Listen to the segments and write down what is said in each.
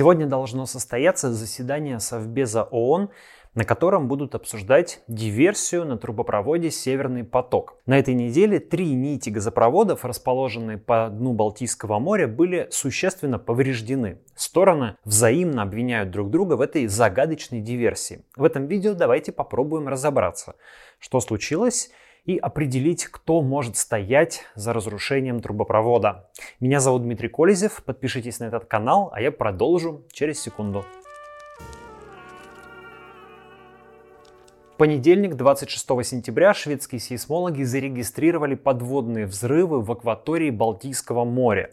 Сегодня должно состояться заседание Совбеза ООН, на котором будут обсуждать диверсию на трубопроводе «Северный поток». На этой неделе три нити газопроводов, расположенные по дну Балтийского моря, были существенно повреждены. Стороны взаимно обвиняют друг друга в этой загадочной диверсии. В этом видео давайте попробуем разобраться, что случилось и определить, кто может стоять за разрушением трубопровода. Меня зовут Дмитрий Колезев, подпишитесь на этот канал, а я продолжу через секунду. понедельник, 26 сентября, шведские сейсмологи зарегистрировали подводные взрывы в акватории Балтийского моря.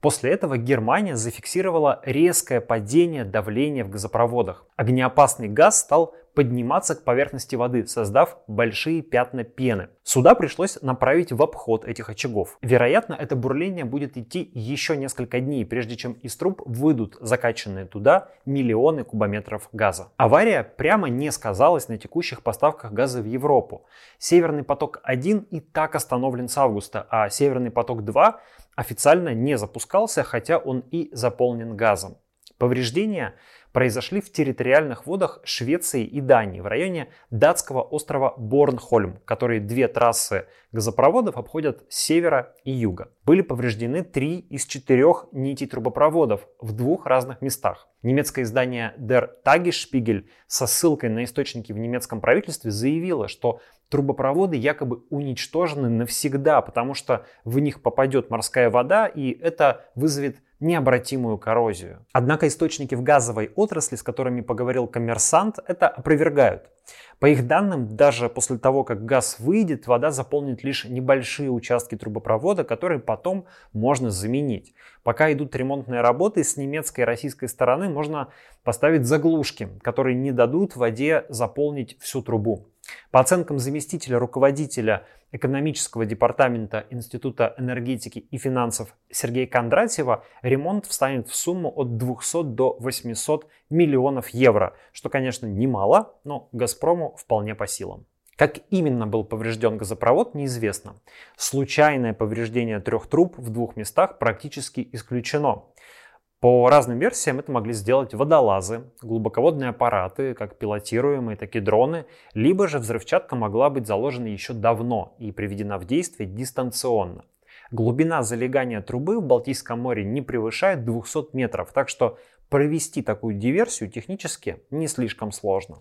После этого Германия зафиксировала резкое падение давления в газопроводах. Огнеопасный газ стал подниматься к поверхности воды, создав большие пятна пены. Суда пришлось направить в обход этих очагов. Вероятно, это бурление будет идти еще несколько дней, прежде чем из труб выйдут закачанные туда миллионы кубометров газа. Авария прямо не сказалась на текущих поставках газа в Европу. Северный поток-1 и так остановлен с августа, а Северный поток-2 официально не запускался, хотя он и заполнен газом. Повреждения произошли в территориальных водах Швеции и Дании в районе датского острова Борнхольм, которые две трассы газопроводов обходят с севера и юга. Были повреждены три из четырех нитей трубопроводов в двух разных местах. Немецкое издание Der Tagesspiegel со ссылкой на источники в немецком правительстве заявило, что трубопроводы якобы уничтожены навсегда, потому что в них попадет морская вода, и это вызовет необратимую коррозию. Однако источники в газовой отрасли, с которыми поговорил коммерсант, это опровергают. По их данным, даже после того, как газ выйдет, вода заполнит лишь небольшие участки трубопровода, которые потом можно заменить. Пока идут ремонтные работы, с немецкой и российской стороны можно поставить заглушки, которые не дадут воде заполнить всю трубу. По оценкам заместителя руководителя экономического департамента Института энергетики и финансов Сергея Кондратьева, ремонт встанет в сумму от 200 до 800 миллионов евро, что, конечно, немало, но «Газпрому» вполне по силам. Как именно был поврежден газопровод, неизвестно. Случайное повреждение трех труб в двух местах практически исключено. По разным версиям это могли сделать водолазы, глубоководные аппараты, как пилотируемые, так и дроны, либо же взрывчатка могла быть заложена еще давно и приведена в действие дистанционно. Глубина залегания трубы в Балтийском море не превышает 200 метров, так что провести такую диверсию технически не слишком сложно.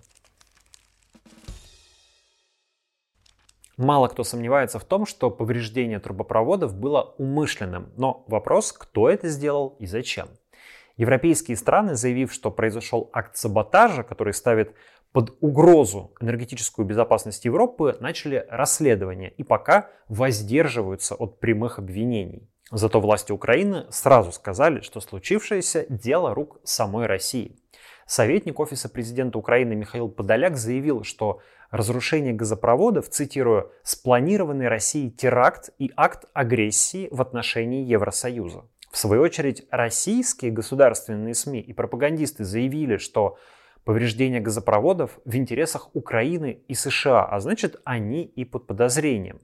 Мало кто сомневается в том, что повреждение трубопроводов было умышленным, но вопрос, кто это сделал и зачем. Европейские страны, заявив, что произошел акт саботажа, который ставит под угрозу энергетическую безопасность Европы, начали расследование и пока воздерживаются от прямых обвинений. Зато власти Украины сразу сказали, что случившееся – дело рук самой России. Советник Офиса президента Украины Михаил Подоляк заявил, что разрушение газопроводов, цитирую, «спланированный Россией теракт и акт агрессии в отношении Евросоюза». В свою очередь, российские государственные СМИ и пропагандисты заявили, что повреждение газопроводов в интересах Украины и США, а значит, они и под подозрением.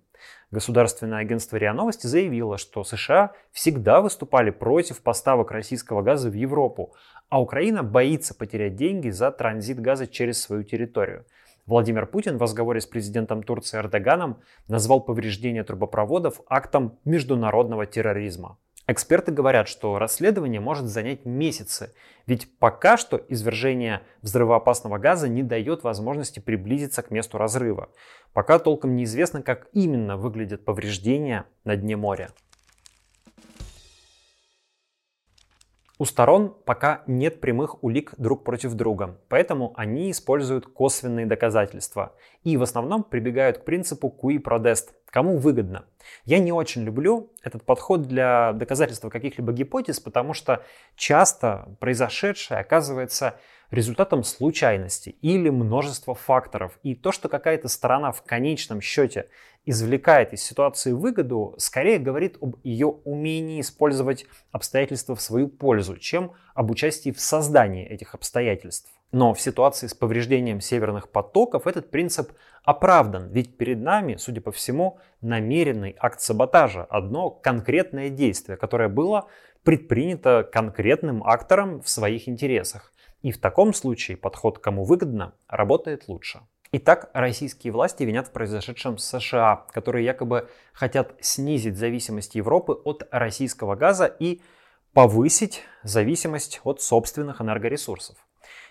Государственное агентство РИА Новости заявило, что США всегда выступали против поставок российского газа в Европу, а Украина боится потерять деньги за транзит газа через свою территорию. Владимир Путин в разговоре с президентом Турции Эрдоганом назвал повреждение трубопроводов актом международного терроризма. Эксперты говорят, что расследование может занять месяцы, ведь пока что извержение взрывоопасного газа не дает возможности приблизиться к месту разрыва. Пока толком неизвестно, как именно выглядят повреждения на дне моря. У сторон пока нет прямых улик друг против друга, поэтому они используют косвенные доказательства и в основном прибегают к принципу qui prodest, кому выгодно. Я не очень люблю этот подход для доказательства каких-либо гипотез, потому что часто произошедшее оказывается результатом случайности или множества факторов. И то, что какая-то сторона в конечном счете извлекает из ситуации выгоду, скорее говорит об ее умении использовать обстоятельства в свою пользу, чем об участии в создании этих обстоятельств. Но в ситуации с повреждением северных потоков этот принцип оправдан, ведь перед нами, судя по всему, намеренный акт саботажа, одно конкретное действие, которое было предпринято конкретным актором в своих интересах. И в таком случае подход кому выгодно работает лучше. Итак, российские власти винят в произошедшем США, которые якобы хотят снизить зависимость Европы от российского газа и повысить зависимость от собственных энергоресурсов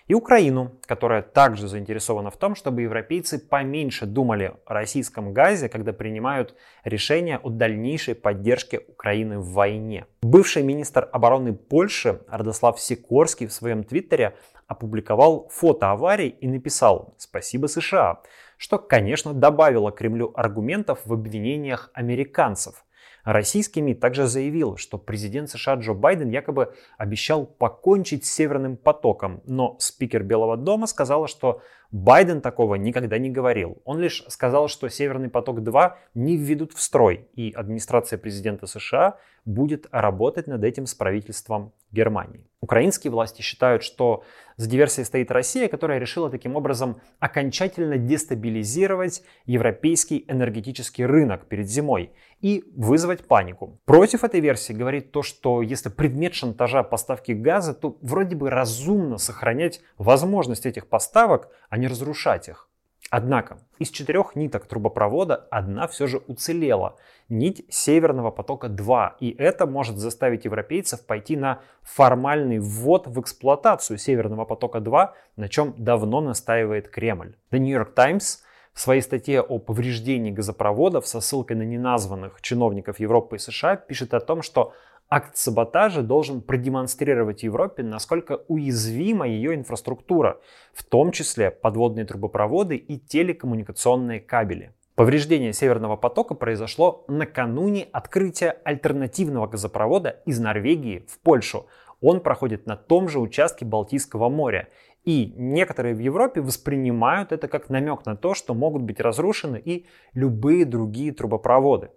и Украину, которая также заинтересована в том, чтобы европейцы поменьше думали о российском газе, когда принимают решения о дальнейшей поддержке Украины в войне. Бывший министр обороны Польши Радослав Сикорский в своем твиттере опубликовал фото аварии и написал «Спасибо США», что, конечно, добавило Кремлю аргументов в обвинениях американцев – Российский МИД также заявил, что президент США Джо Байден якобы обещал покончить с Северным потоком, но спикер Белого дома сказала, что Байден такого никогда не говорил. Он лишь сказал, что Северный поток-2 не введут в строй, и администрация президента США будет работать над этим с правительством Германии. Украинские власти считают, что за диверсией стоит Россия, которая решила таким образом окончательно дестабилизировать европейский энергетический рынок перед зимой и вызвать панику. Против этой версии говорит то, что если предмет шантажа поставки газа, то вроде бы разумно сохранять возможность этих поставок, а не разрушать их. Однако из четырех ниток трубопровода одна все же уцелела. Нить Северного потока-2. И это может заставить европейцев пойти на формальный ввод в эксплуатацию Северного потока-2, на чем давно настаивает Кремль. The New York Times в своей статье о повреждении газопроводов со ссылкой на неназванных чиновников Европы и США пишет о том, что акт саботажа должен продемонстрировать Европе, насколько уязвима ее инфраструктура, в том числе подводные трубопроводы и телекоммуникационные кабели. Повреждение Северного потока произошло накануне открытия альтернативного газопровода из Норвегии в Польшу. Он проходит на том же участке Балтийского моря и некоторые в Европе воспринимают это как намек на то, что могут быть разрушены и любые другие трубопроводы.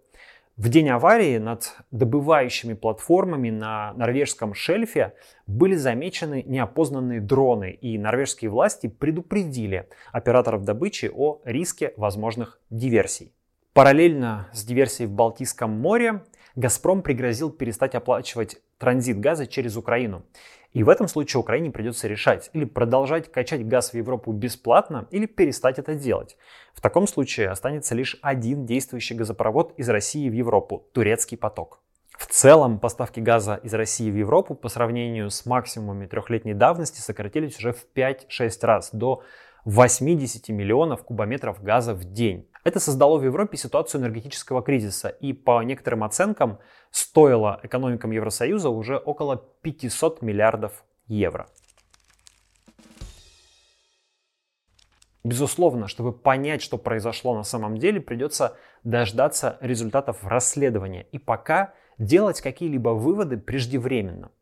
В день аварии над добывающими платформами на норвежском шельфе были замечены неопознанные дроны, и норвежские власти предупредили операторов добычи о риске возможных диверсий. Параллельно с диверсией в Балтийском море «Газпром» пригрозил перестать оплачивать транзит газа через Украину. И в этом случае Украине придется решать, или продолжать качать газ в Европу бесплатно, или перестать это делать. В таком случае останется лишь один действующий газопровод из России в Европу – турецкий поток. В целом поставки газа из России в Европу по сравнению с максимумами трехлетней давности сократились уже в 5-6 раз, до 80 миллионов кубометров газа в день. Это создало в Европе ситуацию энергетического кризиса и по некоторым оценкам стоило экономикам Евросоюза уже около 500 миллиардов евро. Безусловно, чтобы понять, что произошло на самом деле, придется дождаться результатов расследования и пока делать какие-либо выводы преждевременно.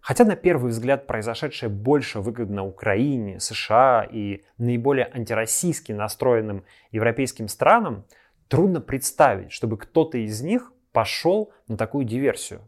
Хотя на первый взгляд произошедшее больше выгодно Украине, США и наиболее антироссийски настроенным европейским странам, трудно представить, чтобы кто-то из них пошел на такую диверсию.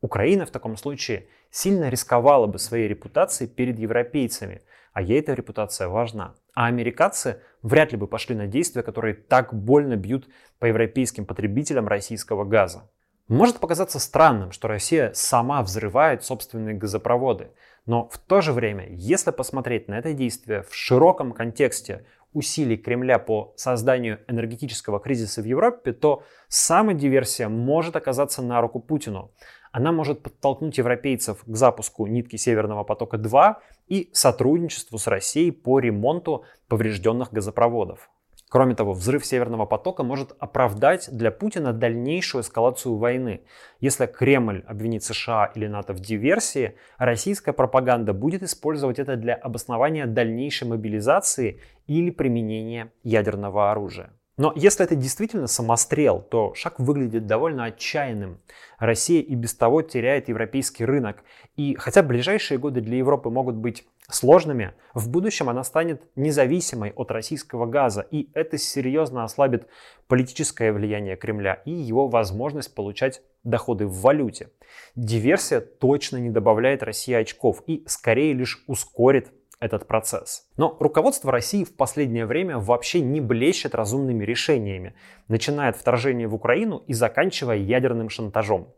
Украина в таком случае сильно рисковала бы своей репутацией перед европейцами, а ей эта репутация важна. А американцы вряд ли бы пошли на действия, которые так больно бьют по европейским потребителям российского газа. Может показаться странным, что Россия сама взрывает собственные газопроводы, но в то же время, если посмотреть на это действие в широком контексте усилий Кремля по созданию энергетического кризиса в Европе, то сама диверсия может оказаться на руку Путину. Она может подтолкнуть европейцев к запуску нитки Северного потока-2 и сотрудничеству с Россией по ремонту поврежденных газопроводов. Кроме того, взрыв Северного потока может оправдать для Путина дальнейшую эскалацию войны. Если Кремль обвинит США или НАТО в диверсии, российская пропаганда будет использовать это для обоснования дальнейшей мобилизации или применения ядерного оружия. Но если это действительно самострел, то шаг выглядит довольно отчаянным. Россия и без того теряет европейский рынок. И хотя ближайшие годы для Европы могут быть сложными, в будущем она станет независимой от российского газа, и это серьезно ослабит политическое влияние Кремля и его возможность получать доходы в валюте. Диверсия точно не добавляет России очков и скорее лишь ускорит этот процесс. Но руководство России в последнее время вообще не блещет разумными решениями, начиная от вторжения в Украину и заканчивая ядерным шантажом.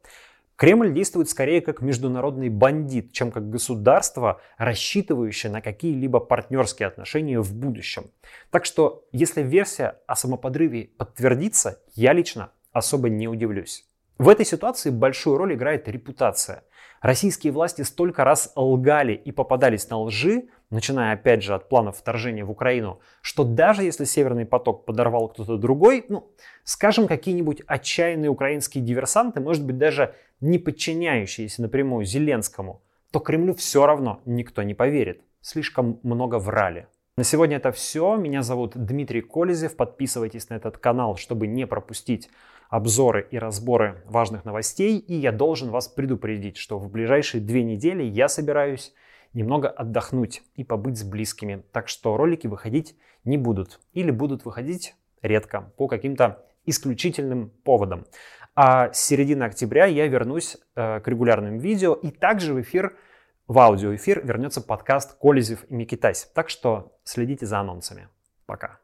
Кремль действует скорее как международный бандит, чем как государство, рассчитывающее на какие-либо партнерские отношения в будущем. Так что, если версия о самоподрыве подтвердится, я лично особо не удивлюсь. В этой ситуации большую роль играет репутация. Российские власти столько раз лгали и попадались на лжи, начиная опять же от планов вторжения в Украину, что даже если Северный поток подорвал кто-то другой, ну, скажем, какие-нибудь отчаянные украинские диверсанты, может быть даже не подчиняющиеся напрямую Зеленскому, то Кремлю все равно никто не поверит. Слишком много врали. На сегодня это все. Меня зовут Дмитрий Колезев. Подписывайтесь на этот канал, чтобы не пропустить обзоры и разборы важных новостей. И я должен вас предупредить, что в ближайшие две недели я собираюсь немного отдохнуть и побыть с близкими. Так что ролики выходить не будут. Или будут выходить редко, по каким-то исключительным поводам. А с середины октября я вернусь э, к регулярным видео и также в эфир, в аудиоэфир вернется подкаст Колезев и Микитась. Так что следите за анонсами. Пока.